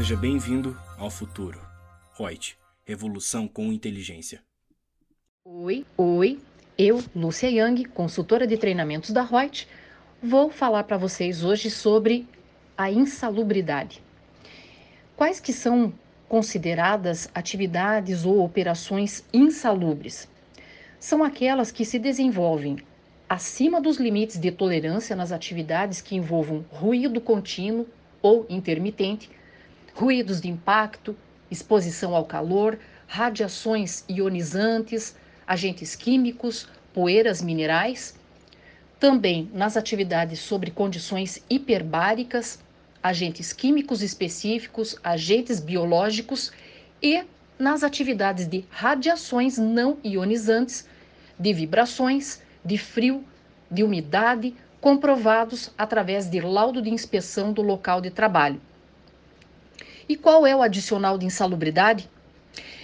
Seja bem-vindo ao futuro. Reut, revolução com inteligência. Oi, oi. Eu, Lúcia Yang, consultora de treinamentos da Reut, vou falar para vocês hoje sobre a insalubridade. Quais que são consideradas atividades ou operações insalubres? São aquelas que se desenvolvem acima dos limites de tolerância nas atividades que envolvam ruído contínuo ou intermitente, ruídos de impacto, exposição ao calor, radiações ionizantes, agentes químicos, poeiras minerais. Também nas atividades sobre condições hiperbáricas, agentes químicos específicos, agentes biológicos e nas atividades de radiações não ionizantes, de vibrações, de frio, de umidade, comprovados através de laudo de inspeção do local de trabalho. E qual é o adicional de insalubridade?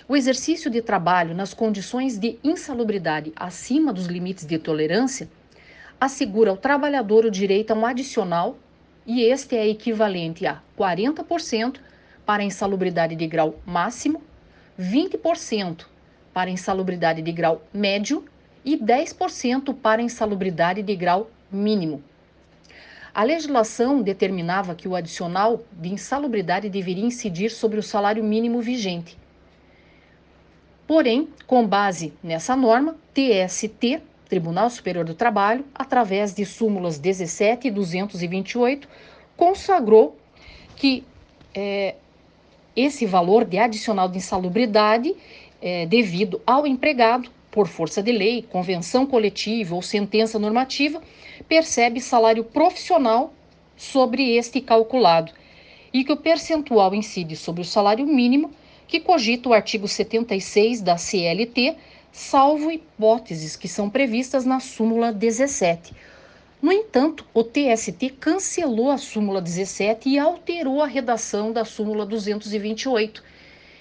O exercício de trabalho nas condições de insalubridade acima dos limites de tolerância assegura ao trabalhador o direito a um adicional, e este é equivalente a 40% para insalubridade de grau máximo, 20% para insalubridade de grau médio e 10% para insalubridade de grau mínimo. A legislação determinava que o adicional de insalubridade deveria incidir sobre o salário mínimo vigente. Porém, com base nessa norma, TST, Tribunal Superior do Trabalho, através de súmulas 17 e 228, consagrou que é, esse valor de adicional de insalubridade é, devido ao empregado por força de lei, convenção coletiva ou sentença normativa, percebe salário profissional sobre este calculado e que o percentual incide sobre o salário mínimo, que cogita o artigo 76 da CLT, salvo hipóteses que são previstas na súmula 17. No entanto, o TST cancelou a súmula 17 e alterou a redação da súmula 228,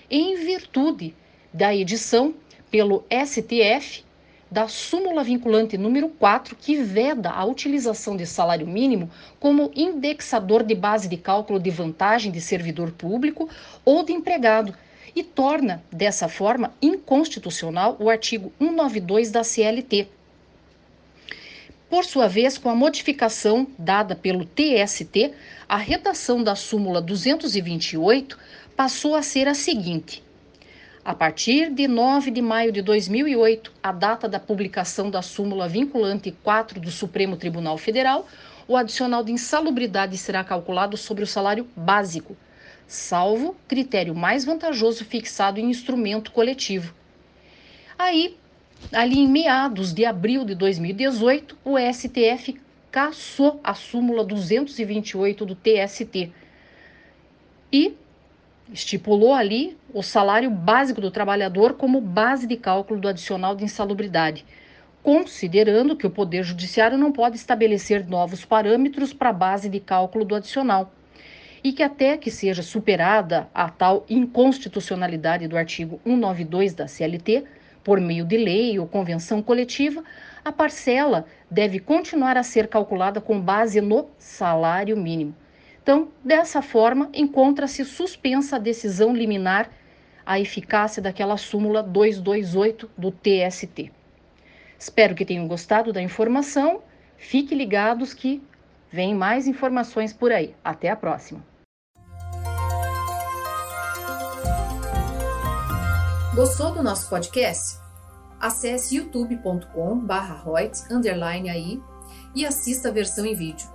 em virtude da edição pelo STF da súmula vinculante número 4, que veda a utilização de salário mínimo como indexador de base de cálculo de vantagem de servidor público ou de empregado e torna, dessa forma, inconstitucional o artigo 192 da CLT. Por sua vez, com a modificação dada pelo TST, a redação da súmula 228 passou a ser a seguinte: a partir de 9 de maio de 2008, a data da publicação da súmula vinculante 4 do Supremo Tribunal Federal, o adicional de insalubridade será calculado sobre o salário básico, salvo critério mais vantajoso fixado em instrumento coletivo. Aí, ali em meados de abril de 2018, o STF cassou a súmula 228 do TST e estipulou ali o salário básico do trabalhador como base de cálculo do adicional de insalubridade, considerando que o Poder Judiciário não pode estabelecer novos parâmetros para a base de cálculo do adicional. E que até que seja superada a tal inconstitucionalidade do artigo 192 da CLT, por meio de lei ou convenção coletiva, a parcela deve continuar a ser calculada com base no salário mínimo então, dessa forma, encontra-se suspensa a decisão liminar a eficácia daquela súmula 228 do TST. Espero que tenham gostado da informação. Fiquem ligados que vem mais informações por aí. Até a próxima. Gostou do nosso podcast? Acesse youtube.com/royts_aí e assista a versão em vídeo.